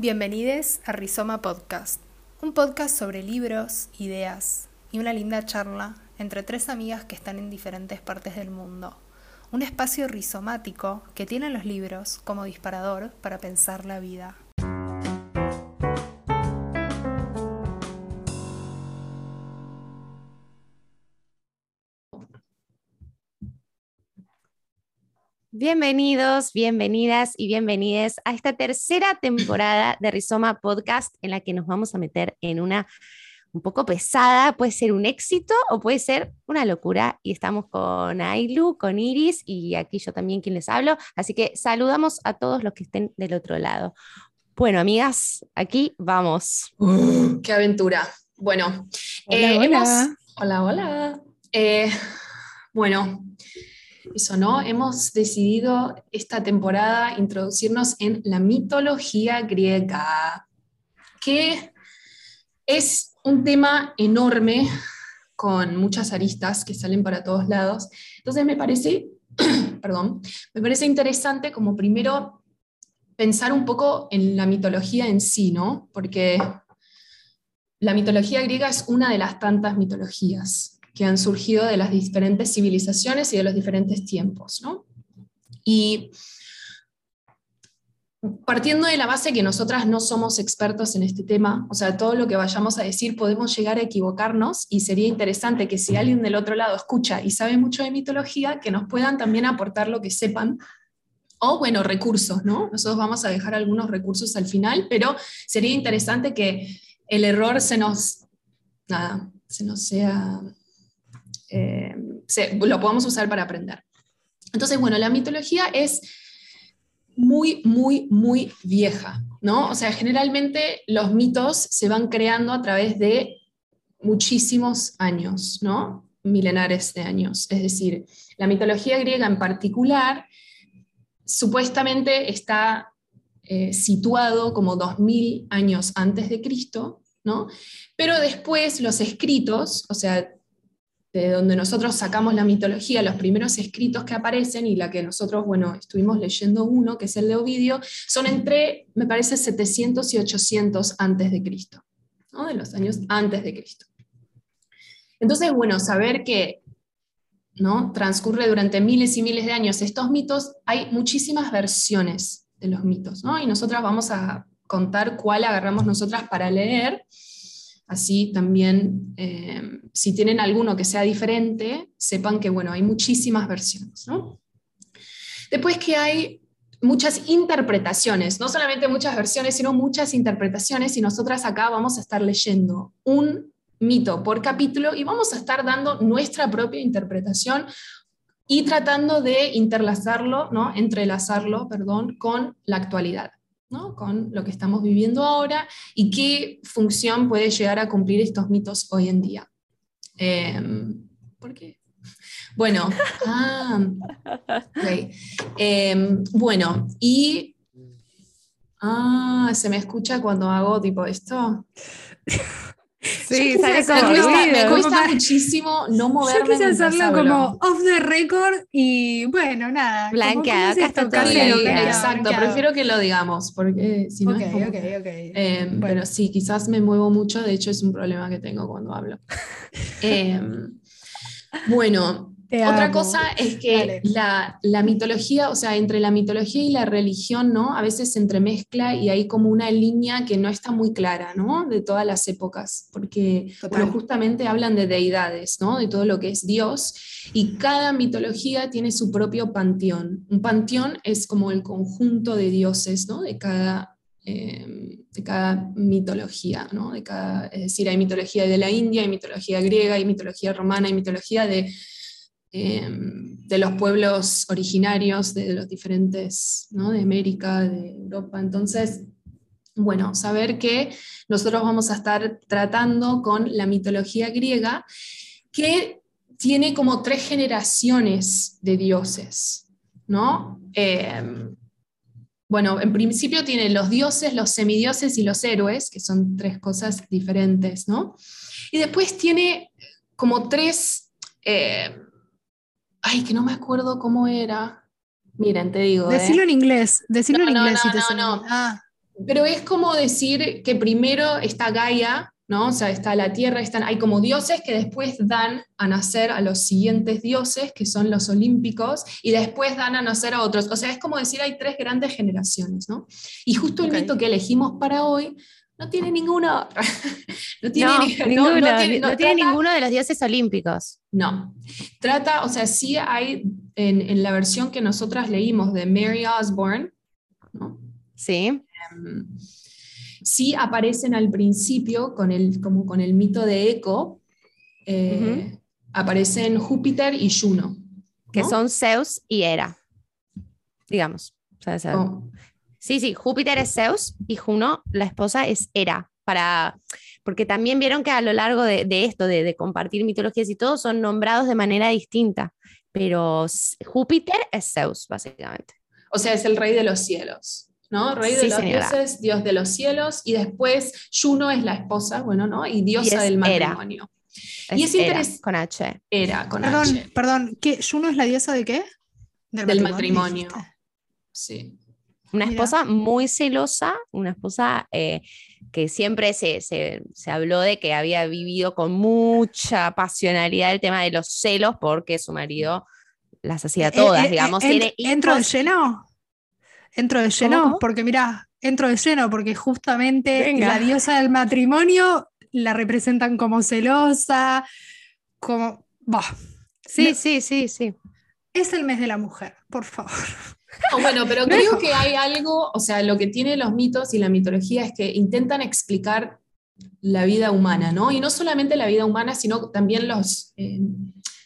Bienvenidos a Rizoma Podcast, un podcast sobre libros, ideas y una linda charla entre tres amigas que están en diferentes partes del mundo. Un espacio rizomático que tiene los libros como disparador para pensar la vida. Bienvenidos, bienvenidas y bienvenides a esta tercera temporada de Rizoma Podcast en la que nos vamos a meter en una un poco pesada, puede ser un éxito o puede ser una locura. Y estamos con Ailu, con Iris y aquí yo también quien les hablo. Así que saludamos a todos los que estén del otro lado. Bueno, amigas, aquí vamos. Uh, ¡Qué aventura! Bueno, hola, eh, hola. hola, hola. Eh, bueno, eso, ¿no? Hemos decidido esta temporada introducirnos en la mitología griega, que es un tema enorme con muchas aristas que salen para todos lados. Entonces me parece, perdón, me parece interesante como primero pensar un poco en la mitología en sí, ¿no? Porque la mitología griega es una de las tantas mitologías que han surgido de las diferentes civilizaciones y de los diferentes tiempos. ¿no? Y partiendo de la base que nosotras no somos expertos en este tema, o sea, todo lo que vayamos a decir podemos llegar a equivocarnos y sería interesante que si alguien del otro lado escucha y sabe mucho de mitología, que nos puedan también aportar lo que sepan. O bueno, recursos, ¿no? Nosotros vamos a dejar algunos recursos al final, pero sería interesante que el error se nos, nada, se nos sea eh, lo podemos usar para aprender. Entonces, bueno, la mitología es muy, muy, muy vieja, ¿no? O sea, generalmente los mitos se van creando a través de muchísimos años, ¿no? Milenares de años. Es decir, la mitología griega en particular supuestamente está eh, situado como 2000 años antes de Cristo, ¿no? Pero después los escritos, o sea, de donde nosotros sacamos la mitología, los primeros escritos que aparecen y la que nosotros, bueno, estuvimos leyendo uno, que es el de Ovidio, son entre, me parece, 700 y 800 antes de Cristo, ¿no? de los años antes de Cristo. Entonces, bueno, saber que ¿no? transcurre durante miles y miles de años estos mitos, hay muchísimas versiones de los mitos, ¿no? y nosotras vamos a contar cuál agarramos nosotras para leer Así también, eh, si tienen alguno que sea diferente, sepan que, bueno, hay muchísimas versiones. Después que hay muchas interpretaciones, no solamente muchas versiones, sino muchas interpretaciones, y nosotras acá vamos a estar leyendo un mito por capítulo y vamos a estar dando nuestra propia interpretación y tratando de interlazarlo, ¿no? entrelazarlo, perdón, con la actualidad con lo que estamos viviendo ahora y qué función puede llegar a cumplir estos mitos hoy en día. Em, ¿Por qué? Bueno, ah, em, bueno, y ah, se me escucha cuando hago tipo esto. Sí, me, cuesta, muchísimo no moverme. Yo quise hacerlo como off the record y bueno, nada. Blanca, acá está todo Exacto, prefiero que lo digamos porque si no. Ok, ok, ok. Eh, Pero sí, quizás me muevo mucho, de hecho es un problema que tengo cuando hablo. eh, bueno, otra cosa es que la, mitología, o sea, entre la mitología y la religión, ¿no? A veces se entremezcla y hay como una línea que no está muy clara, ¿no? De todas las épocas, porque justamente hablan de deidades, ¿no? De todo lo que es Dios, y cada mitología tiene su propio panteón. Un panteón es como el conjunto de dioses, ¿no? De cada em, de cada mitología, ¿no? de cada, es decir, hay mitología de la India, hay mitología griega, hay mitología romana, hay mitología de Em, de los pueblos originarios de los diferentes, ¿no? de América, de Europa. Entonces, bueno, saber que nosotros vamos a estar tratando con la mitología griega, que tiene como tres generaciones de dioses, ¿no? Em, bueno, en principio tiene los dioses, los semidioses y los héroes, que son tres cosas diferentes, ¿no? Y después tiene como tres... Eh, Ay, que no me acuerdo cómo era. Miren, te digo. Decirlo ¿eh? en inglés. Decirlo no, en inglés. No, si te no, no. Ah. pero es como decir que primero está Gaia, ¿no? O sea, está la tierra, están, hay como dioses que después dan a nacer a los siguientes dioses, que son los olímpicos, y después dan a nacer a otros. O sea, es como decir, hay tres grandes generaciones, ¿no? Y justo el mito que elegimos para hoy no tiene ninguno. no tiene, ninguno, no, tiene, ninguno de los dioses olímpicos. No. Trata, o sea, sí hay en, la versión que nosotras leímos de Mary Osborne, ¿no? Sí. Em, sí aparecen al principio con el, como con el mito de Eco, eh, aparecen Júpiter y Juno. Que son Zeus y Hera, digamos. Oh. Sí, sí, Júpiter es Zeus y Juno, la esposa, es Hera. Para, porque también vieron que a lo largo de, esto, de, compartir mitologías y todo, son nombrados de manera distinta. Pero Júpiter es Zeus, básicamente. O sea, es el rey de los cielos. ¿no? Rey de los dioses, dios de los cielos, y después Juno es la esposa, bueno, ¿no? Y diosa del matrimonio. y es interesante. Con H. Era, con perdón, H. Perdón, ¿qué? ¿Juno es la diosa de qué? Del, matrimonio. Sí. Una esposa muy celosa, una esposa eh, que siempre se, se, se, habló de que había vivido con mucha pasionalidad el tema de los celos porque su marido las hacía eh, todas, eh, digamos. ¿Entro de lleno? Entro de lleno, porque mira, entro de lleno, porque justamente la diosa del matrimonio la representan como celosa, como... Bah. Sí, sí, sí, sí. Es el mes de la mujer, por favor. Bueno, pero creo que hay algo, o sea, lo que tiene los mitos y la mitología es que intentan explicar la vida humana, ¿no? Y no solamente la vida humana, sino también los, eh,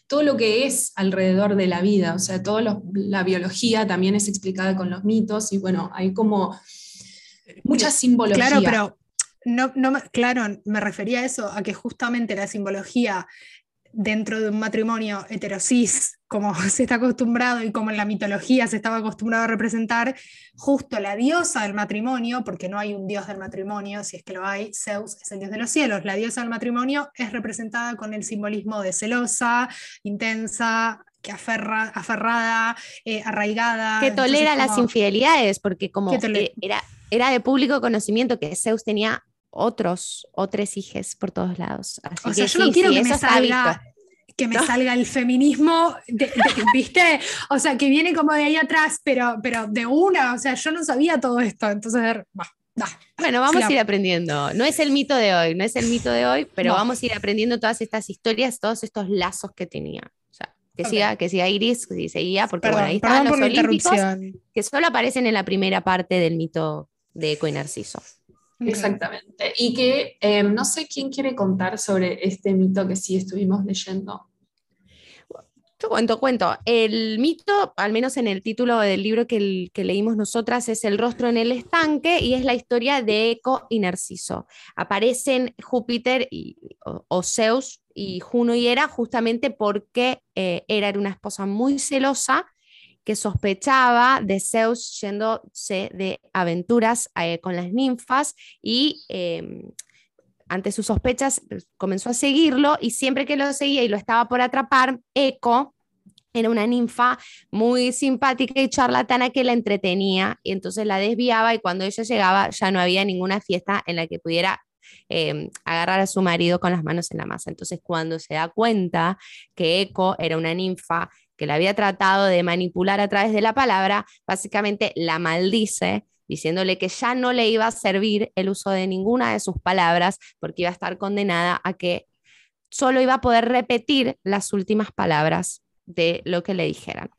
todo lo que es alrededor de la vida, o sea, toda la biología también es explicada con los mitos y bueno, hay como mucha simbología. Claro, pero no, no, claro, me refería a eso, a que justamente la simbología dentro de un matrimonio heterosis, como se está acostumbrado y como en la mitología se estaba acostumbrado a representar, justo la diosa del matrimonio, porque no hay un dios del matrimonio, si es que lo hay, Zeus es el dios de los cielos, la diosa del matrimonio es representada con el simbolismo de celosa, intensa, que aferra, aferrada, eh, arraigada. Que tolera las infidelidades, porque como eh, era, era de público conocimiento que Zeus tenía otros, otros hijos por todos lados. o sea, yo no quiero que me salga que me salga el feminismo, ¿viste? O sea, que viene como de ahí atrás, pero, pero de una, o sea, yo no sabía todo esto, entonces, Bueno, vamos a ir aprendiendo. No es el mito de hoy, no es el mito de hoy, pero vamos a ir aprendiendo todas estas historias, todos estos lazos que tenía. O sea, que, siga, que siga Iris, que seguía, porque bueno, ahí están los olímpicos que solo aparecen en la primera parte del mito de Eco y Narciso. Exactamente. Y que em, no sé quién quiere contar sobre este mito que sí estuvimos leyendo. Yo cuento, cuento. El mito, al menos en el título del libro que, leímos nosotras, es El rostro en el estanque y es la historia de Eco y Narciso. Aparecen Júpiter y, o, Zeus y Juno y Hera justamente porque eh, Hera era una esposa muy celosa que sospechaba de Zeus yéndose de aventuras eh, con las ninfas y em, ante sus sospechas pues, comenzó a seguirlo y siempre que lo seguía y lo estaba por atrapar, Eco era una ninfa muy simpática y charlatana que la entretenía y entonces la desviaba y cuando ella llegaba ya no había ninguna fiesta en la que pudiera em, agarrar a su marido con las manos en la masa. Entonces cuando se da cuenta que Eco era una ninfa que la había tratado de manipular a través de la palabra, básicamente la maldice diciéndole que ya no le iba a servir el uso de ninguna de sus palabras porque iba a estar condenada a que solo iba a poder repetir las últimas palabras de lo que le dijeran.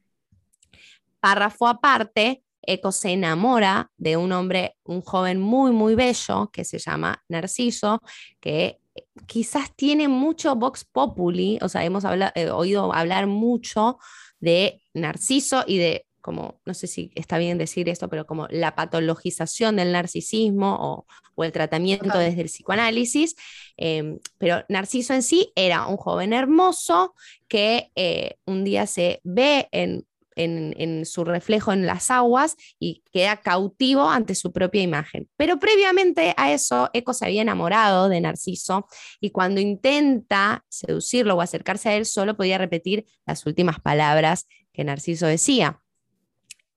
Párrafo aparte, Eco se enamora de un hombre, un joven muy, muy bello que se llama Narciso, que quizás tiene mucho Vox Populi, o sea, hemos eh, oído hablar mucho de Narciso y de, como, no sé si está bien decir esto, pero como la patologización del narcisismo o, el tratamiento desde el psicoanálisis. Em, pero Narciso en sí era un joven hermoso que eh, un día se ve en en, su reflejo en las aguas y queda cautivo ante su propia imagen. Pero previamente a eso, Eco se había enamorado de Narciso y cuando intenta seducirlo o acercarse a él, solo podía repetir las últimas palabras que Narciso decía.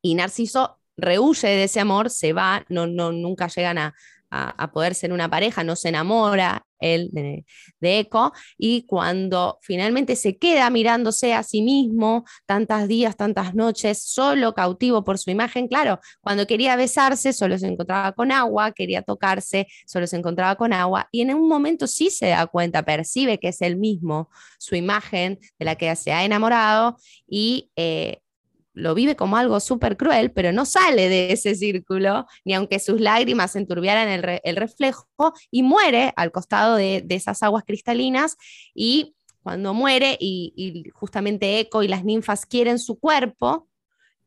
Y Narciso rehuye de ese amor, se va, no, no, nunca llegan a, a, poder ser una pareja, no se enamora él de, Eco, y cuando finalmente se queda mirándose a sí mismo tantos días, tantas noches, solo cautivo por su imagen, claro, cuando quería besarse solo se encontraba con agua, quería tocarse, solo se encontraba con agua, y en un momento sí se da cuenta, percibe que es el mismo, su imagen de la que se ha enamorado, y eh, lo vive como algo súper cruel, pero no sale de ese círculo, ni aunque sus lágrimas enturbiaran el, reflejo, y muere al costado de, esas aguas cristalinas y cuando muere y, justamente Eco y las ninfas quieren su cuerpo,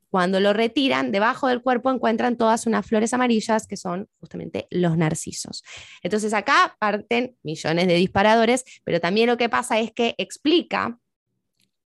cuando lo retiran, debajo del cuerpo encuentran todas unas flores amarillas que son justamente los narcisos. Entonces acá parten millones de disparadores, pero también lo que pasa es que explica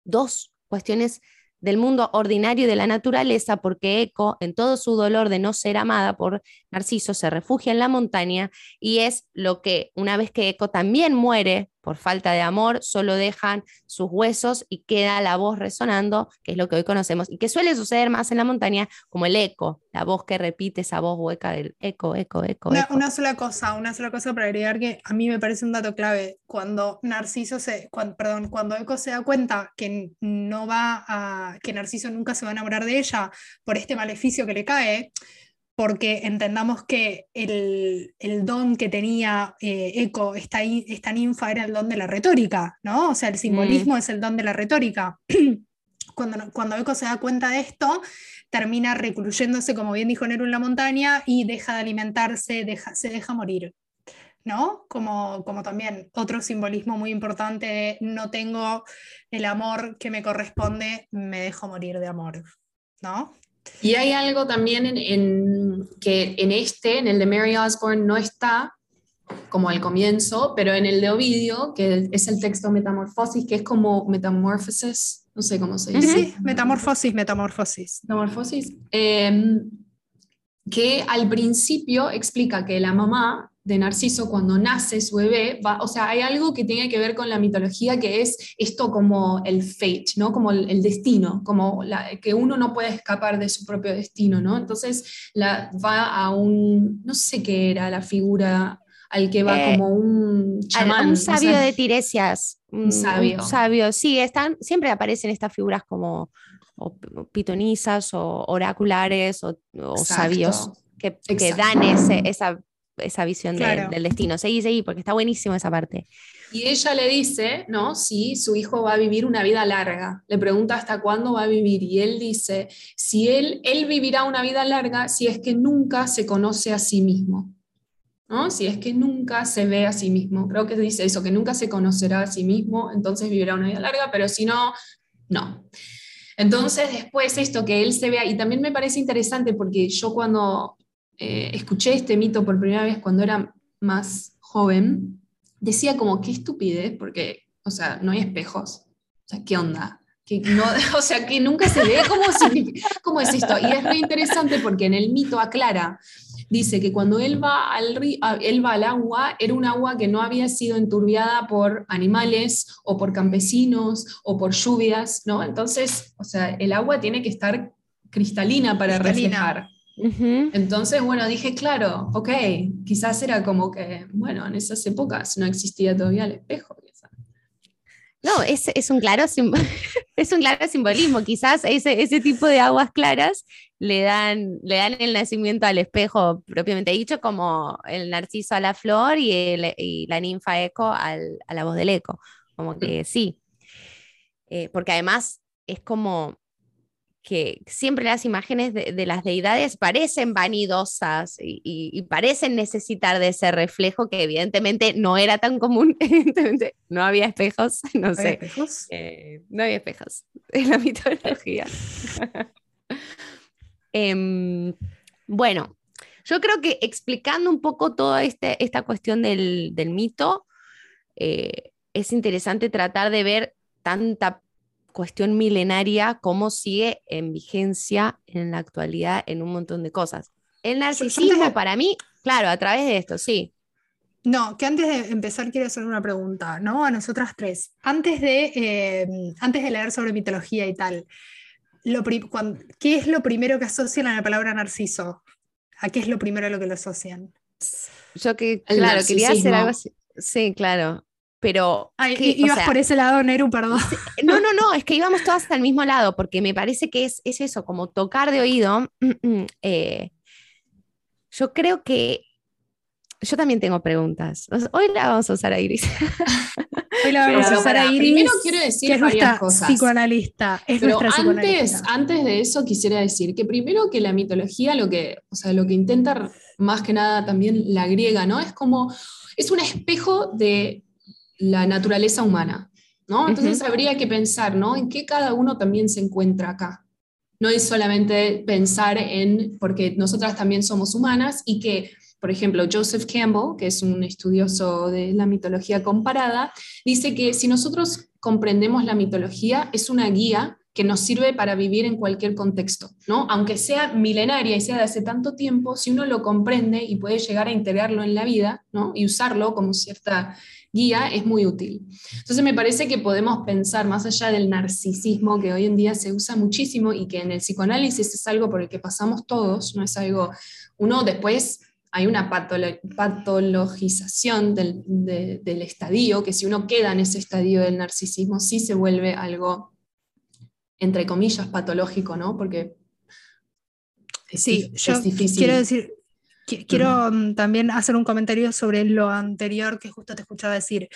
dos cuestiones del mundo ordinario y de la naturaleza, porque Eco, en todo su dolor de no ser amada por Narciso, se refugia en la montaña y es lo que, una vez que Eco también muere por falta de amor, solo dejan sus huesos y queda la voz resonando, que es lo que hoy conocemos, y que suele suceder más en la montaña, como el eco, la voz que repite esa voz hueca del eco, eco, eco. Una, sola cosa, una sola cosa para agregar que a mí me parece un dato clave. Cuando Narciso se, perdón, cuando Eco se da cuenta que no va a, que Narciso nunca se va a enamorar de ella por este maleficio que le cae, porque entendamos que el, don que tenía eh, Eco, esta, esta, ninfa, era el don de la retórica, ¿no? O sea, el simbolismo mm. es el don de la retórica. cuando, cuando Eco se da cuenta de esto, termina recluyéndose, como bien dijo Nero, en la montaña y deja de alimentarse, deja, se deja morir. ¿no? Como, como también otro simbolismo muy importante de no tengo el amor que me corresponde, me dejo morir de amor, ¿no? Y hay algo también en, que en este, en el de Mary Osborne, no está como al comienzo, pero en el de Ovidio, que es el texto Metamorfosis, que es como Metamorphosis, no sé cómo se dice. Sí, Metamorfosis, Metamorfosis. Metamorfosis. Em, que al principio explica que la mamá de Narciso cuando nace su bebé, va, o sea, hay algo que tiene que ver con la mitología que es esto como el fate, ¿no? Como el, destino, como la, que uno no puede escapar de su propio destino, ¿no? Entonces la, va a un, no sé qué era la figura al que va eh, como un chamán. Un sabio de Tiresias. Un, sabio. Un sabio, sí, están, siempre aparecen estas figuras como pitonisas o oraculares o, sabios que, que, dan ese, esa esa visión del destino. Seguí, seguí, porque está buenísimo esa parte. Y ella le dice, ¿no? Si su hijo va a vivir una vida larga. Le pregunta hasta cuándo va a vivir. Y él dice, si él, él vivirá una vida larga si es que nunca se conoce a sí mismo. ¿no? Si es que nunca se ve a sí mismo. Creo que dice eso, que nunca se conocerá a sí mismo, entonces vivirá una vida larga, pero si no, no. Entonces, después esto que él se vea, y también me parece interesante porque yo cuando eh, escuché este mito por primera vez cuando era más joven, decía como, qué estupidez, porque, o sea, no hay espejos. O sea, ¿qué onda? Que no, o sea, que nunca se ve cómo, cómo es esto. Y es muy interesante porque en el mito aclara, dice que cuando él va, al él va al agua, era un agua que no había sido enturbiada por animales o por campesinos o por lluvias, ¿no? Entonces, o sea, el agua tiene que estar cristalina para reflejar. Entonces, bueno, dije, claro, ok, quizás era como que, bueno, en esas épocas no existía todavía el espejo. No, es, es, un claro es un claro simbolismo. Quizás ese, ese tipo de aguas claras le dan, le dan el nacimiento al espejo propiamente dicho, como el narciso a la flor y, y la ninfa eco al, a la voz del eco. Como que sí. Eh, porque además es como que siempre las imágenes de, las deidades parecen vanidosas y, parecen necesitar de ese reflejo que evidentemente no era tan común, no había espejos, no, sé. Eh, no había espejos en la mitología. Em, bueno, yo creo que explicando un poco toda este, esta cuestión del, mito, eh, es interesante tratar de ver tanta cuestión milenaria, cómo sigue en vigencia en la actualidad en un montón de cosas. El narcisismo para mí, claro, a través de esto, sí. No, que antes de empezar quiero hacer una pregunta, ¿no? A nosotras tres. Antes de, eh, antes de leer sobre mitología y tal, lo ¿qué es lo primero que asocian a la palabra narciso? ¿A qué es lo primero a lo que lo asocian? Yo que, claro, quería hacer algo así. Sí, claro. Pero. ibas por ese lado, Neru, perdón. No, no, no, es que íbamos todas al mismo lado, porque me parece que es, es eso, como tocar de oído. Eh, yo creo que. Yo también tengo preguntas. Hoy la vamos a usar a Iris. Hoy la vamos a usar a Iris. Primero quiero decir que varias cosas. Psicoanalista. Es Pero antes, antes de eso quisiera decir que primero que la mitología lo que, o sea, lo que intenta más que nada también la griega, ¿no? Es como, es un espejo de la naturaleza humana, ¿no? Entonces habría que pensar, ¿no? En qué cada uno también se encuentra acá. No es solamente pensar en, porque nosotras también somos humanas y que, por ejemplo, Joseph Campbell, que es un estudioso de la mitología comparada, dice que si nosotros comprendemos la mitología, es una guía que nos sirve para vivir en cualquier contexto, ¿no? Aunque sea milenaria y sea de hace tanto tiempo, si uno lo comprende y puede llegar a integrarlo en la vida, ¿no? Y usarlo como cierta guía, es muy útil. Entonces me parece que podemos pensar más allá del narcisismo que hoy en día se usa muchísimo y que en el psicoanálisis es algo por el que pasamos todos, no es algo, uno después hay una patologización del, del estadio, que si uno queda en ese estadio del narcisismo, sí se vuelve algo entre comillas, patológico, ¿no? Porque sí, yo Quiero decir, quiero mm, también hacer un comentario sobre lo anterior que justo te escuchaba decir.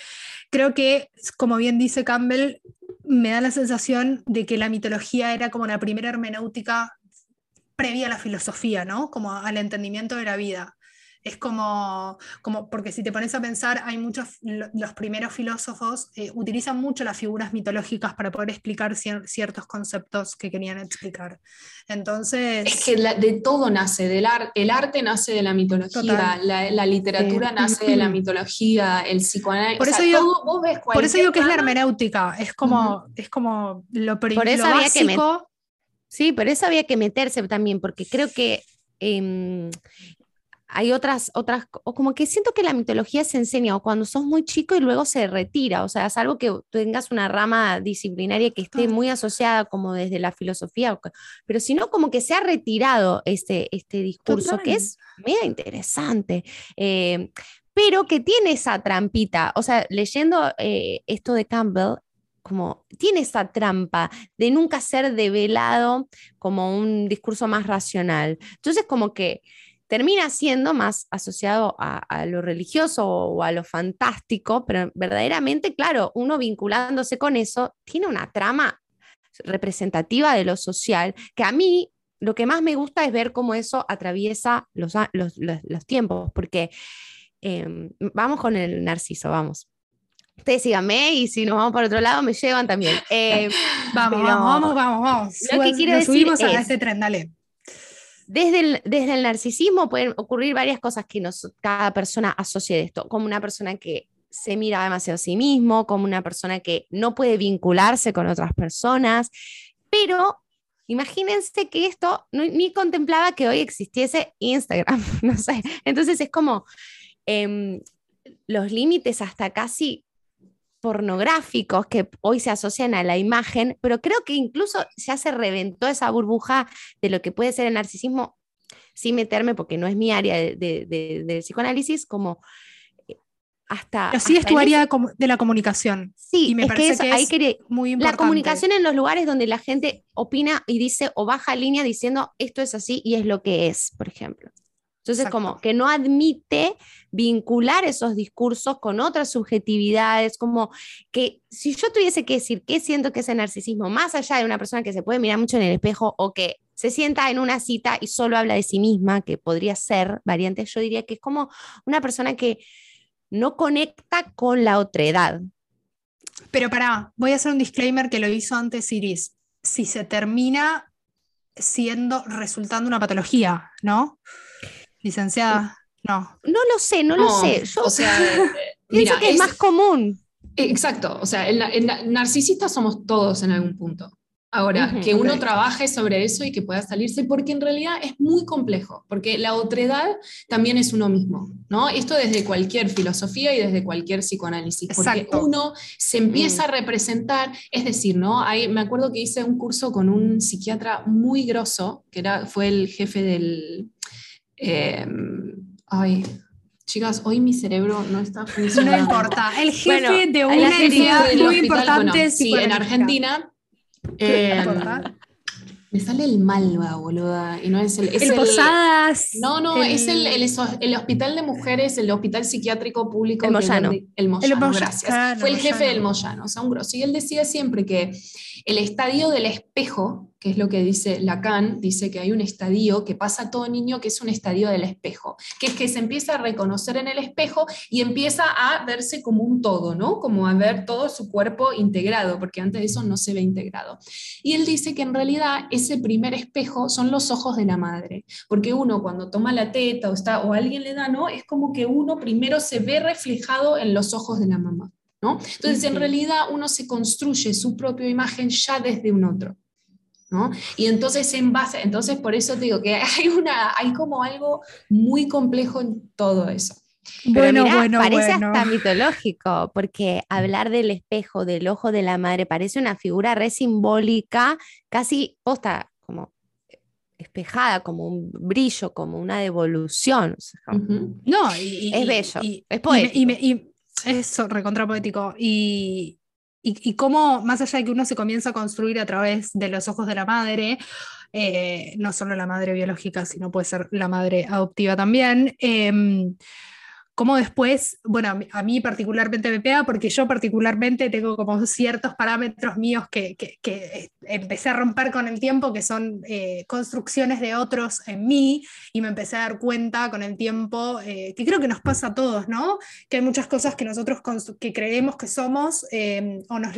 Creo que, como bien dice Campbell, me da la sensación de que la mitología era como la primera hermenéutica previa a la filosofía, ¿no? Como al entendimiento de la vida. Es como, como, porque si te pones a pensar, hay muchos, los primeros filósofos eh, utilizan mucho las figuras mitológicas para poder explicar ciertos conceptos que querían explicar. Entonces... Es que de todo nace, del el arte nace de la mitología, la, literatura nace de la mitología, el psicoanálisis... Por eso, digo, por eso digo que es la hermenéutica, es como, es como lo, por eso había Que sí, por eso había que meterse también, porque creo que... Em, hay otras, otras, o como que siento que la mitología se enseña o cuando sos muy chico y luego se retira, o sea, es algo que tengas una rama disciplinaria que esté muy asociada como desde la filosofía, pero si no, como que se ha retirado este, este discurso, que es mega interesante. Eh, pero que tiene esa trampita, o sea, leyendo eh, esto de Campbell, como tiene esa trampa de nunca ser develado como un discurso más racional. Entonces, como que termina siendo más asociado a, lo religioso o a lo fantástico, pero verdaderamente, claro, uno vinculándose con eso, tiene una trama representativa de lo social, que a mí lo que más me gusta es ver cómo eso atraviesa los, los, tiempos, porque em, vamos con el narciso, vamos. Ustedes síganme y si nos vamos por otro lado me llevan también. Eh, vamos, vamos, vamos, vamos, Lo que quiero decir subimos a este tren, dale. Desde el, narcisismo pueden ocurrir varias cosas que cada persona asocie de esto, como una persona que se mira demasiado a sí mismo, como una persona que no puede vincularse con otras personas, pero imagínense que esto ni contemplaba que hoy existiese Instagram, entonces es como em, los límites hasta casi pornográficos que hoy se asocian a la imagen, pero creo que incluso ya se reventó esa burbuja de lo que puede ser el narcisismo, sin meterme, porque no es mi área de, psicoanálisis, como eh, hasta... Pero sí es tu área de la comunicación. Sí, y me parece que, es muy importante. La comunicación en los lugares donde la gente opina y dice o baja línea diciendo esto es así y es lo que es, por ejemplo. Entonces, como que no admite vincular esos discursos con otras subjetividades, como que si yo tuviese que decir qué siento que es el narcisismo, más allá de una persona que se puede mirar mucho en el espejo o que se sienta en una cita y solo habla de sí misma, que podría ser variante, yo diría que es como una persona que no conecta con la otredad. Pero para, voy a hacer un disclaimer que lo hizo antes Iris. Si se termina siendo, resultando una patología, ¿no? Licenciada, no. No lo sé, no, lo sé. Yo o sea, pienso que es, más común. Exacto, o sea, el, narcisista somos todos en algún punto. Ahora, que uno trabaje sobre eso y que pueda salirse, porque en realidad es muy complejo, porque la otredad también es uno mismo, ¿no? Esto desde cualquier filosofía y desde cualquier psicoanálisis, porque uno se empieza a representar, es decir, ¿no? me acuerdo que hice un curso con un psiquiatra muy grosso, que era, fue el jefe del... Eh, ay, Chicas, hoy mi cerebro no está funcionando. No importa. El jefe de una entidad muy importante. sí, en Argentina eh, me sale el Malva, boluda. Y no es el. el, Posadas. No, no, es el, el, hospital de mujeres, el hospital psiquiátrico público. El Moyano. el Moyano, gracias. Fue el jefe del Moyano, o sea, un grosso. Y él decía siempre que el estadio del espejo que es lo que dice Lacan, dice que hay un estadio que pasa a todo niño que es un estadio del espejo, que es que se empieza a reconocer en el espejo y empieza a verse como un todo, ¿no? Como a ver todo su cuerpo integrado, porque antes de eso no se ve integrado. Y él dice que en realidad ese primer espejo son los ojos de la madre, porque uno cuando toma la teta o, está, o alguien le da, ¿no? Es como que uno primero se ve reflejado en los ojos de la mamá. ¿No? Entonces, en realidad uno se construye su propia imagen ya desde un otro. Y entonces en base, entonces por eso digo que hay, una, hay como algo muy complejo en todo eso. bueno, bueno, parece hasta mitológico, porque hablar del espejo, del ojo de la madre, parece una figura re simbólica, casi posta, como espejada, como un brillo, como una devolución. No, es bello, es poético. Y, recontra poético. Y, y, cómo, más allá de que uno se comienza a construir a través de los ojos de la madre, eh, no solo la madre biológica, sino puede ser la madre adoptiva también, em, cómo después, bueno, a mí particularmente me pega porque yo particularmente tengo como ciertos parámetros míos que, empecé a romper con el tiempo, que son eh, construcciones de otros en mí, y me empecé a dar cuenta con el tiempo, eh, que creo que nos pasa a todos, ¿no? Que hay muchas cosas que nosotros que creemos que somos, eh, o nos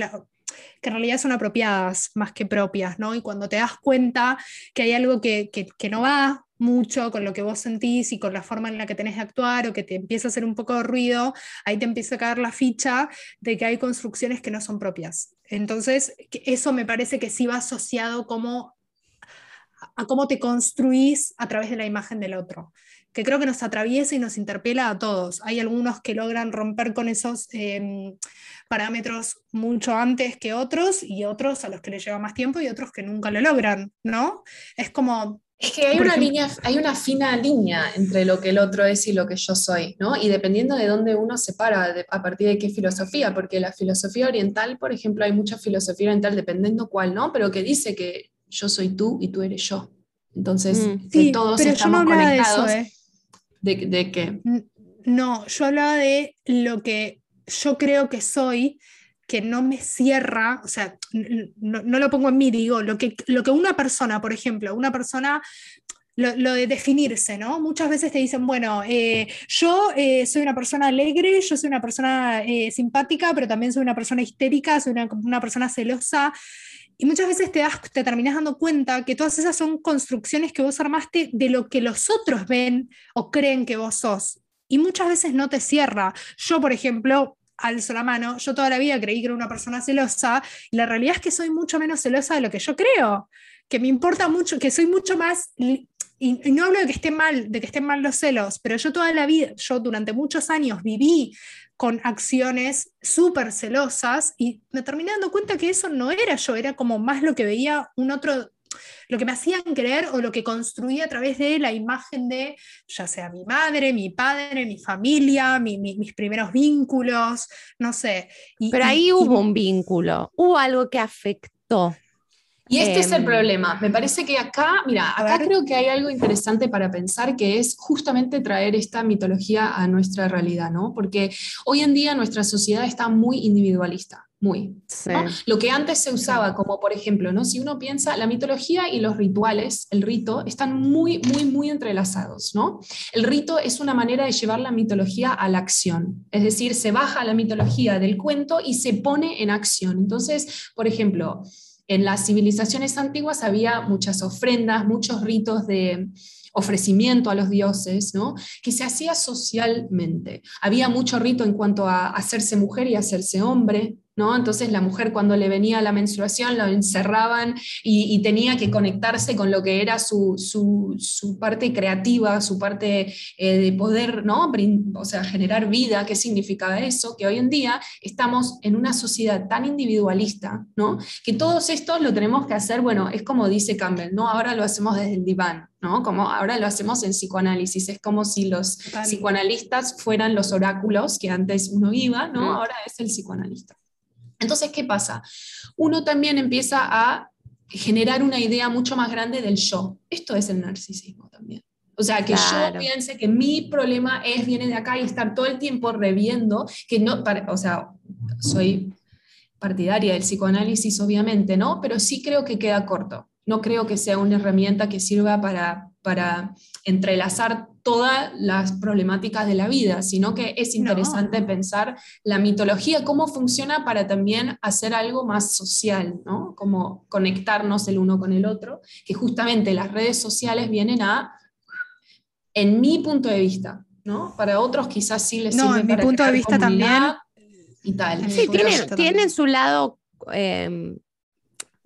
que en realidad son apropiadas más que propias, ¿no? Y cuando te das cuenta que hay algo que, que no va mucho con lo que vos sentís y con la forma en la que tenés de actuar o que te empieza a hacer un poco de ruido, ahí te empieza a caer la ficha de que hay construcciones que no son propias. Entonces, eso me parece que sí va asociado como a cómo te construís a través de la imagen del otro, que creo que nos atraviesa y nos interpela a todos. Hay algunos que logran romper con esos em, parámetros mucho antes que otros y otros a los que les lleva más tiempo y otros que nunca lo logran, ¿no? Es como es que hay una, línea, hay una fina línea entre lo que el otro es y lo que yo soy, ¿no? Y dependiendo de dónde uno se para, a partir de qué filosofía, porque la filosofía oriental, por ejemplo, hay mucha filosofía oriental, dependiendo cuál, ¿no? Pero que dice que yo soy tú y tú eres yo. Entonces, mm. todos estamos conectados. De, eso, ¿eh? ¿De qué? No, yo hablaba de lo que yo creo que soy que no me cierra, o sea, no, lo pongo en mí, digo, lo que, lo que una persona, por ejemplo, una persona lo, de definirse, ¿no? Muchas veces te dicen, bueno, eh, yo eh, soy una persona alegre, yo soy una persona eh, simpática, pero también soy una persona histérica, soy una, una, persona celosa. Y muchas veces te, das, te terminas dando cuenta que todas esas son construcciones que vos armaste de lo que los otros ven o creen que vos sos. Y muchas veces no te cierra. Yo, por ejemplo, alzo la mano, yo toda la vida creí que era una persona celosa y la realidad es que soy mucho menos celosa de lo que yo creo, que me importa mucho, que soy mucho más, y, no hablo de que esté mal, de que estén mal los celos, pero yo toda la vida, yo durante muchos años viví con acciones súper celosas y me terminé dando cuenta que eso no era yo, era como más lo que veía un otro lo que me hacían creer o lo que construí a través de la imagen de, ya sea mi madre, mi padre, mi familia, mis primeros vínculos, no sé. Pero ahí hubo un vínculo, hubo algo que afectó. Y este es el em, problema. Me parece que acá, mira, acá creo que hay algo interesante para pensar que es justamente traer esta mitología a nuestra realidad, ¿no? Porque hoy en día nuestra sociedad está muy individualista muy. Lo que antes se usaba como, por ejemplo, ¿no? si uno piensa, la mitología y los rituales, el rito, están muy, muy, muy entrelazados. ¿no? El rito es una manera de llevar la mitología a la acción, es decir, se baja la mitología del cuento y se pone en acción. Entonces, por ejemplo, en las civilizaciones antiguas había muchas ofrendas, muchos ritos de ofrecimiento a los dioses, ¿no? que se hacía socialmente. Había mucho rito en cuanto a hacerse mujer y hacerse hombre, ¿no? Entonces la mujer cuando le venía la menstruación lo encerraban y, tenía que conectarse con lo que era su, parte creativa, su parte eh, de poder, ¿no? O sea, generar vida, ¿qué significaba eso? Que hoy en día estamos en una sociedad tan individualista, ¿no? Que todos estos lo tenemos que hacer, bueno, es como dice Campbell, ¿no? Ahora lo hacemos desde el diván, ¿no? Como ahora lo hacemos en psicoanálisis, es como si los psicoanalistas fueran los oráculos que antes uno iba, ¿no? Ahora es el psicoanalista. Entonces, ¿qué pasa? Uno también empieza a generar una idea mucho más grande del yo. Esto es el narcisismo también. O sea, que yo piense que mi problema es, viene de acá y estar todo el tiempo reviendo, que no, o sea, soy partidaria del psicoanálisis, obviamente, ¿no? Pero sí creo que queda corto. No creo que sea una herramienta que sirva para, para entrelazar todas las problemáticas de la vida, sino que es interesante pensar la mitología, cómo funciona para también hacer algo más social, ¿no? Como conectarnos el uno con el otro, que justamente las redes sociales vienen a, en mi punto de vista, ¿no? Para otros quizás sí les no, en mi punto de vista también. Y tal. Sí, tienen, su lado em,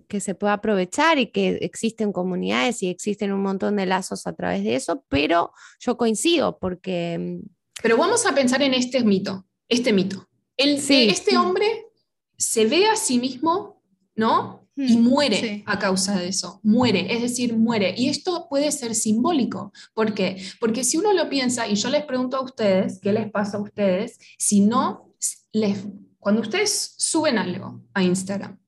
que se pueda aprovechar y que existen comunidades y existen un montón de lazos a través de eso, pero yo coincido porque... Mm, pero vamos a pensar en este mito, este mito. El, este hombre se ve a sí mismo, ¿no? Y hmm, muere a causa de eso, muere, es decir, muere. Y esto puede ser simbólico. ¿Por qué? Porque si uno lo piensa, y yo les pregunto a ustedes, ¿qué les pasa a ustedes? Si no, les, cuando ustedes suben algo a Instagram,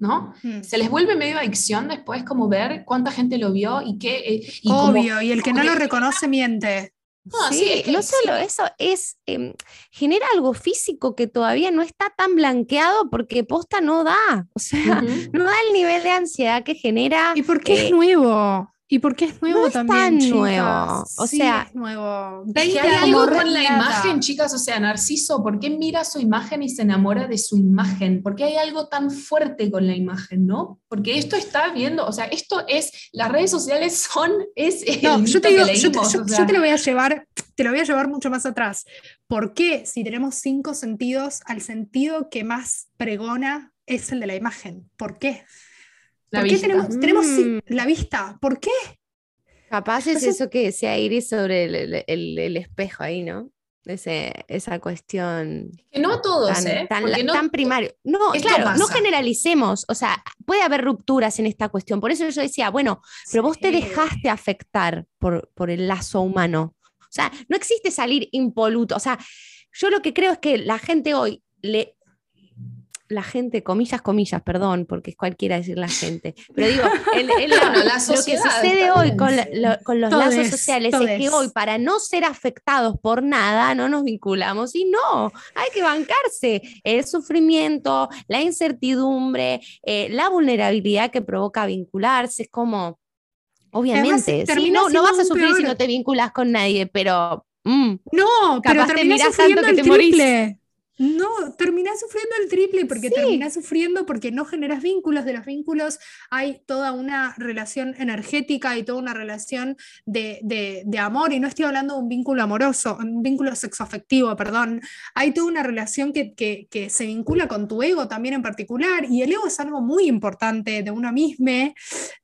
¿no? Se les vuelve medio adicción después como ver cuánta gente lo vio y qué... Eh, Obvio, y el que no lo reconoce miente. No, sí, no solo eso, es em, genera algo físico que todavía no está tan blanqueado porque posta no da, o sea, no da el nivel de ansiedad que genera. ¿Y por qué es nuevo? ¿Y por qué es nuevo también? Es tan nuevo. O sea, es nuevo. hay algo con la imagen, chicas. O sea, Narciso, ¿por qué mira su imagen y se enamora de su imagen? ¿Por qué hay algo tan fuerte con la imagen, no? Porque esto está viendo, o sea, esto es, las redes sociales son, es no, yo te digo, yo, te, lo voy a llevar, te lo voy a llevar mucho más atrás. ¿Por qué si tenemos cinco sentidos, al sentido que más pregona es el de la imagen? ¿Por qué? ¿Por qué tenemos, mm. la vista? ¿Por qué? Capaz es eso que decía Iris sobre el, espejo ahí, ¿no? Ese, esa cuestión. Que no todos, tan, ¿eh? Tan, primario. No, claro, no generalicemos. O sea, puede haber rupturas en esta cuestión. Por eso yo decía, bueno, pero vos te dejaste afectar por, por el lazo humano. O sea, no existe salir impoluto. O sea, yo lo que creo es que la gente hoy le la gente, comillas, comillas, perdón, porque es cualquiera decir la gente, pero digo, lo que sucede hoy con, los lazos sociales es que hoy para no ser afectados por nada no nos vinculamos. Y no, hay que bancarse el sufrimiento, la incertidumbre, eh, la vulnerabilidad que provoca vincularse, es como, obviamente, no, no vas a sufrir si no te vinculas con nadie, pero... Mm, no, pero terminas que te morís. No, terminás sufriendo el triple porque terminás sufriendo porque no generas vínculos. De los vínculos hay toda una relación energética y toda una relación de, amor. Y no estoy hablando de un vínculo amoroso, un vínculo sexoafectivo, perdón. Hay toda una relación que, se vincula con tu ego también en particular. Y el ego es algo muy importante de uno mismo.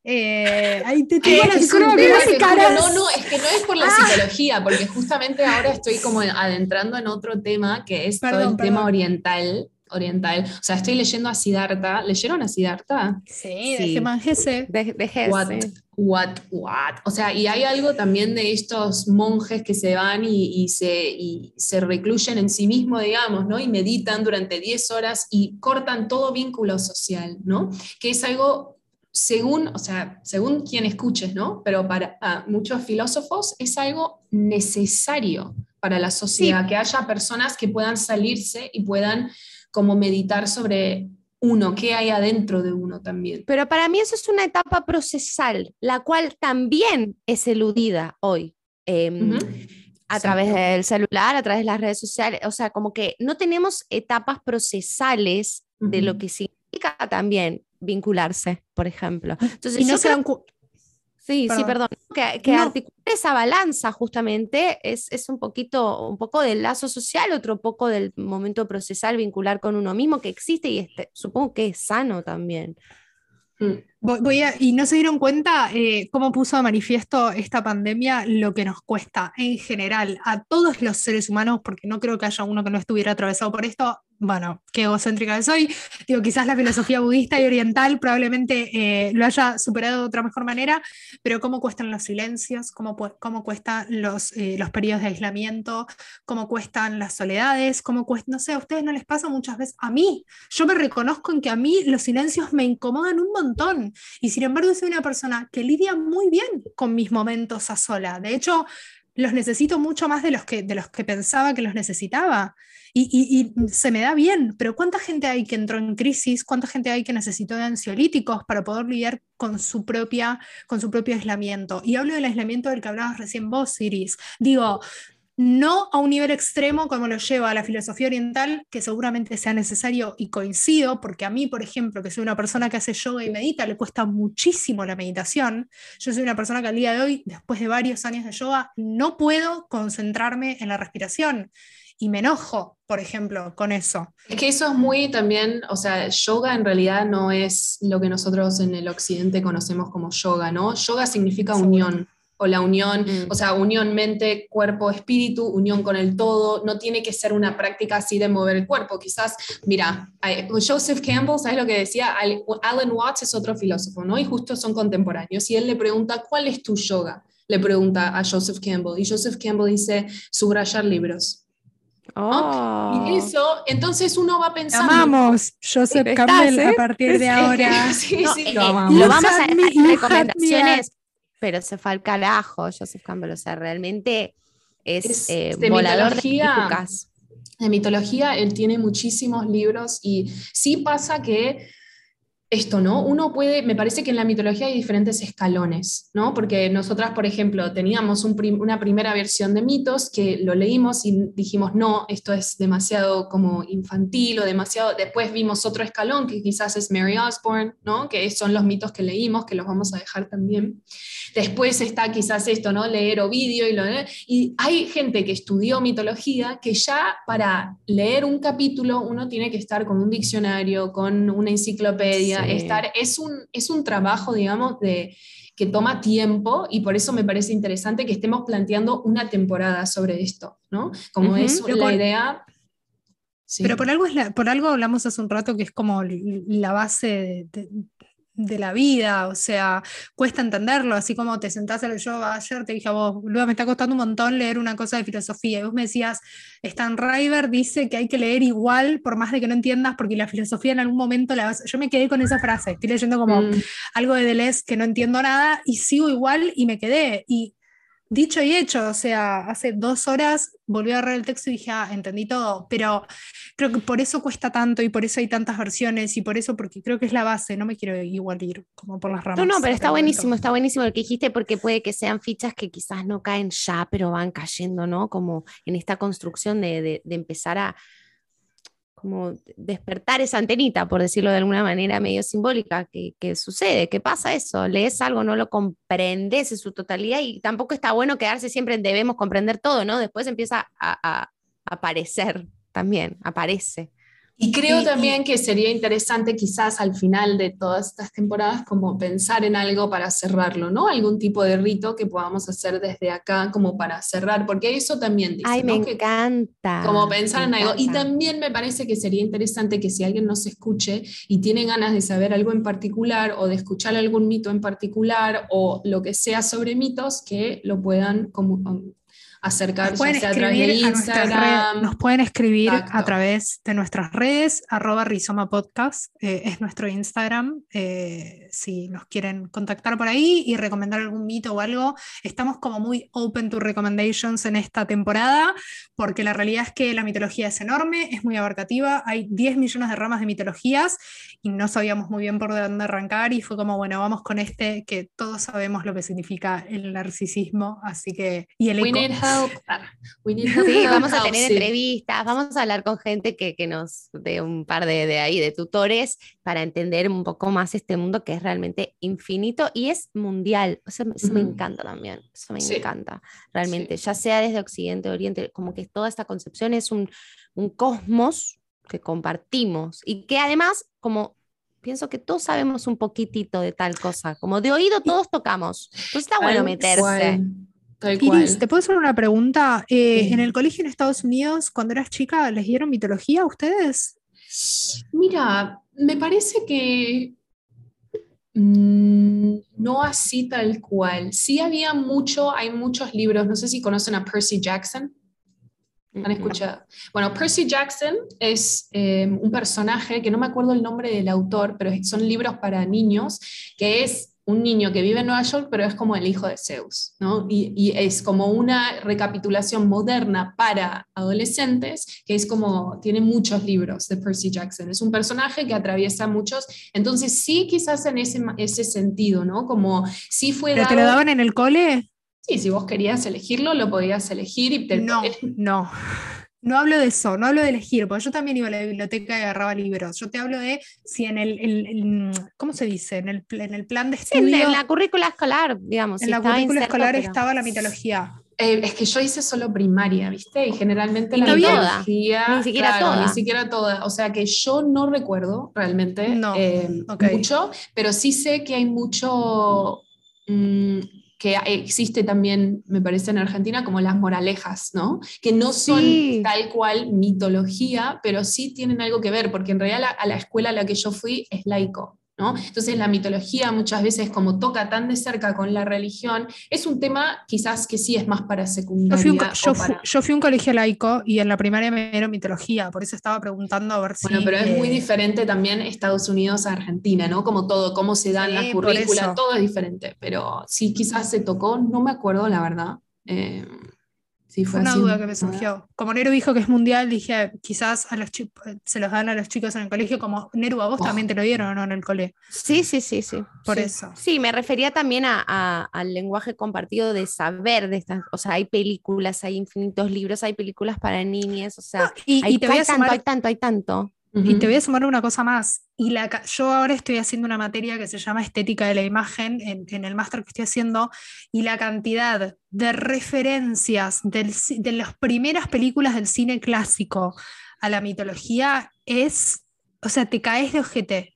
Eh, ahí te tengo la psicóloga No, no, es que no es por la ah. psicología, porque justamente ahora estoy como adentrando en otro tema que es todo el tema oriental, oriental. O sea, estoy leyendo a Siddhartha. ¿Leyeron a Siddhartha? Sí, de Germán Gese. De, de What, what, what. O sea, y hay algo también de estos monjes que se van y, se, y se recluyen en sí mismos, digamos, ¿no? Y meditan durante 10 horas y cortan todo vínculo social, ¿no? Que es algo según, o sea, según quien escuches, ¿no? Pero para muchos filósofos es algo necesario para la sociedad, que haya personas que puedan salirse y puedan como meditar sobre uno, qué hay adentro de uno también. Pero para mí eso es una etapa procesal, la cual también es eludida hoy. Em, a través del celular, a través de las redes sociales, o sea, como que no tenemos etapas procesales de lo que significa también vincularse, por ejemplo. Entonces, y no se dan Sí, sí, perdón. Que, que esa balanza justamente es, es, un poquito, un poco del lazo social, otro poco del momento procesal vincular con uno mismo que existe y este, supongo que es sano también. Mm. Voy a, y no se dieron cuenta eh, cómo puso a manifiesto esta pandemia lo que nos cuesta en general a todos los seres humanos, porque no creo que haya uno que no estuviera atravesado por esto, bueno, qué egocéntrica que soy, digo, quizás la filosofía budista y oriental probablemente eh, lo haya superado de otra mejor manera, pero cómo cuestan los silencios, cómo, cómo cuestan los, eh, los periodos de aislamiento, cómo cuestan las soledades, cómo cuesta, no sé, a ustedes no les pasa muchas veces, a mí, yo me reconozco en que a mí los silencios me incomodan un montón, y sin embargo soy una persona que lidia muy bien con mis momentos a sola, de hecho, los necesito mucho más de los que, de los que pensaba que los necesitaba. Y, se me da bien, pero ¿cuánta gente hay que entró en crisis? ¿Cuánta gente hay que necesitó de ansiolíticos para poder lidiar con su, propia, con su propio aislamiento? Y hablo del aislamiento del que hablabas recién vos, Iris. Digo, no a un nivel extremo como lo lleva la filosofía oriental, que seguramente sea necesario y coincido, porque a mí, por ejemplo, que soy una persona que hace yoga y medita, le cuesta muchísimo la meditación. Yo soy una persona que al día de hoy, después de varios años de yoga, no puedo concentrarme en la respiración y me enojo, por ejemplo, con eso. Es que eso es muy también, o sea, yoga en realidad no es lo que nosotros en el occidente conocemos como yoga, ¿no? Yoga significa unión o la unión, mm. o sea, unión mente, cuerpo, espíritu, unión con el todo, no tiene que ser una práctica así de mover el cuerpo. Quizás, mira, Joseph Campbell, ¿sabes lo que decía? Alan Watts es otro filósofo, ¿no? Y justo son contemporáneos. Y él le pregunta, ¿cuál es tu yoga? Le pregunta a Joseph Campbell. Y Joseph Campbell dice, subrayar libros. Oh. Y eso, entonces uno va pensando. Amamos Joseph Campbell a partir de ahora. Sí, sí, lo, amamos. lo vamos a hacer recomendaciones, pero se fue al carajo Joseph Campbell. O sea, realmente es, eh, de volador mitología, de De mitología, él tiene muchísimos libros y sí pasa que esto, ¿no? Uno puede, me parece que en la mitología hay diferentes escalones, ¿no? Porque nosotras, por ejemplo, teníamos una primera versión de mitos que lo leímos y dijimos, no, esto es demasiado como infantil o demasiado, después vimos otro escalón que quizás es Mary Osborne, ¿no? Que son los mitos que leímos, que los vamos a dejar también. Después está quizás esto, ¿no? Leer Ovidio y lo Y hay gente que estudió mitología que ya para leer un capítulo uno tiene que estar con un diccionario, con una enciclopedia, estar, es un, es un trabajo, digamos, de, que toma tiempo y por eso me parece interesante que estemos planteando una temporada sobre esto, ¿no? Como es la idea... Pero por algo, es por algo hablamos hace un rato que es como la base de, de la vida, o sea, cuesta entenderlo, así como te sentás el yo ayer, te dije a vos, luego me está costando un montón leer una cosa de filosofía, y vos me decías, Stan River dice que hay que leer igual, por más de que no entiendas, porque la filosofía en algún momento la vas... Yo me quedé con esa frase, estoy leyendo como mm. algo de Deleuze que no entiendo nada, y sigo igual y me quedé, y dicho y hecho, o sea, hace dos horas volví a leer el texto y dije, ah, entendí todo, pero creo que por eso cuesta tanto y por eso hay tantas versiones y por eso, porque creo que es la base, no me quiero igual ir como por las ramas. No, no, pero está buenísimo, está buenísimo lo que dijiste porque puede que sean fichas que quizás no caen ya, pero van cayendo, ¿no? Como en esta construcción de empezar a como despertar esa antenita, por decirlo de alguna manera medio simbólica, que, sucede, que pasa eso, lees algo, no lo comprendes en su totalidad y tampoco está bueno quedarse siempre en debemos comprender todo, ¿no? Después empieza a aparecer también, aparece. Y creo también que sería interesante quizás al final de todas estas temporadas como pensar en algo para cerrarlo, ¿no? Algún tipo de rito que podamos hacer desde acá como para cerrar, porque eso también dice, Ay, me encanta. Como pensar en algo. Y también me parece que sería interesante que si alguien nos escuche y tiene ganas de saber algo en particular o de escuchar algún mito en particular o lo que sea sobre mitos, que lo puedan como acercarse a, través de Instagram. nos pueden escribir a través de nuestras redes, arroba Rizoma Podcast, eh, es nuestro Instagram. Eh, si nos quieren contactar por ahí y recomendar algún mito o algo, estamos como muy open to recommendations en esta temporada, porque la realidad es que la mitología es enorme, es muy abarcativa, hay 10 millones de ramas de mitologías y no sabíamos muy bien por dónde arrancar y fue como, bueno, vamos con este que todos sabemos lo que significa el narcisismo, así que... Y el eco. Help. We need Sí, help, vamos a tener sí. entrevistas, vamos a hablar con gente que, que nos dé un par de, de ahí, de tutores, para entender un poco más este mundo que es realmente infinito y es mundial. O sea, eso me Ujú. encanta también, eso me Sí. encanta, realmente, ya sea desde Occidente, Oriente, como que toda esta concepción es un, un cosmos que compartimos y que además, como pienso que todos sabemos un poquitito de tal cosa, como de oído todos tocamos, entonces está bueno meterse. Tal Iris, cual. ¿te puedo hacer una pregunta? Eh, Sí. ¿En el colegio en Estados Unidos, cuando eras chica, les dieron mitología a ustedes? Mira, me parece que mm, no así tal cual. Sí había mucho, hay muchos libros, no sé si conocen a Percy Jackson. ¿Han escuchado? Bueno, Percy Jackson es eh, un personaje que no me acuerdo el nombre del autor, pero son libros para niños, que es un niño que vive en Nueva York, pero es como el hijo de Zeus, ¿no? Y, y es como una recapitulación moderna para adolescentes, que es como, tiene muchos libros de Percy Jackson. Es un personaje que atraviesa muchos, entonces sí, quizás en ese, ese sentido, ¿no? Como sí fue ¿Pero te lo daban en el cole? Sí, si vos querías elegirlo, lo podías elegir y te No, no. No hablo de eso, no hablo de elegir, porque yo también iba a la biblioteca y agarraba libros. Yo te hablo de si en el, el- el- ¿cómo se dice? En el, en el plan de Sí, en, estudio, en la currícula escolar, digamos. en la currícula inserto, escolar pero- estaba la mitología. Eh, es que yo hice solo primaria, ¿viste? Y generalmente Y la no toda, mitología, ni siquiera claro, toda. ni siquiera toda. O sea que yo no recuerdo realmente No, eh, ok. mucho, pero sí sé que hay mucho mm, que existe también, me parece, en Argentina, como las moralejas, ¿no? Que no son Sí. tal cual mitología, pero sí tienen algo que ver, porque en realidad la- a la escuela a la que yo fui es laico. ¿No? Entonces la mitología muchas veces como toca tan de cerca con la religión, es un tema quizás que sí es más para Yo secundaria. fui, un, yo, fu- para- yo fui a un colegio laico y en la primaria me dieron mitología, por eso estaba preguntando a ver si. Bueno, pero es muy eh, diferente también Estados Unidos a Argentina, ¿no? Como todo, cómo se dan Sí, las currículas, todo es diferente. Pero sí, quizás se tocó, no me acuerdo, la verdad. Eh, sí, Fue una así, duda que me surgió. Como Nero dijo que es mundial, dije, quizás a los se los dan a los chicos en el colegio, como Nero, a vos Oh. también te lo dieron, ¿no? En el cole. Sí, sí, sí, sí. Por sí. eso. Sí, me refería también a- a- al lenguaje compartido de saber de estas, o sea, hay películas, hay infinitos libros, hay películas para niñas, o sea, Y, hay, y te voy hay a tanto, sumar hay tanto, hay tanto. Y te voy a sumar una cosa más. Y la, yo ahora estoy haciendo una materia que se llama Estética de la Imagen en, en el máster que estoy haciendo, y la cantidad de referencias del de las primeras películas del cine clásico a la mitología es, o sea, te caes de ojete.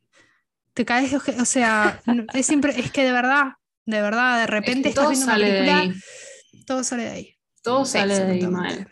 Te caes de ojete. O sea, es, siempre, es que de verdad, de verdad, de Es repente que estás todo viendo una sale de película, ahí. todo sale de ahí. Todo sale de ahí mal.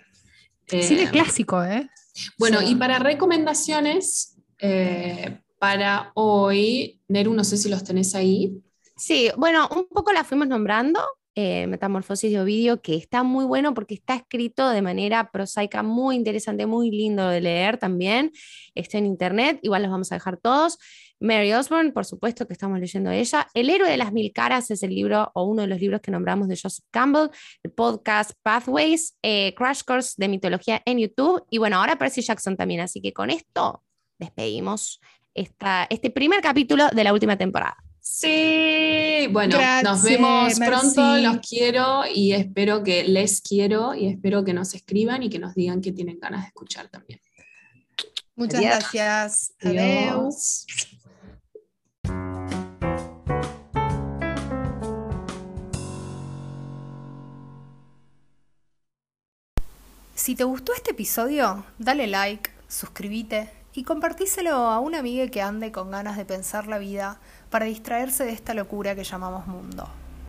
Eh, Cine clásico, ¿eh? Bueno, y para recomendaciones eh, para hoy, Neru, no sé si los tenés ahí. Sí, bueno, un poco la fuimos nombrando, eh, Metamorfosis de Ovidio, que está muy bueno porque está escrito de manera prosaica muy interesante, muy lindo de leer también. Está en internet, igual los vamos a dejar todos. Mary Osborne, por supuesto que estamos leyendo de ella. El héroe de las mil caras es el libro o uno de los libros que nombramos de Joseph Campbell, el podcast Pathways, eh, Crash Course de mitología en YouTube y bueno, ahora Percy Jackson también. Así que con esto despedimos esta, este primer capítulo de la última temporada. Sí, bueno, nos vemos pronto, merci. los quiero y espero que les quiero y espero que nos escriban y que nos digan que tienen ganas de escuchar también. Muchas Adiós. gracias. Adiós. Adiós. Si te gustó este episodio, dale like, suscríbete y compartíselo a una amiga que ande con ganas de pensar la vida para distraerse de esta locura que llamamos mundo.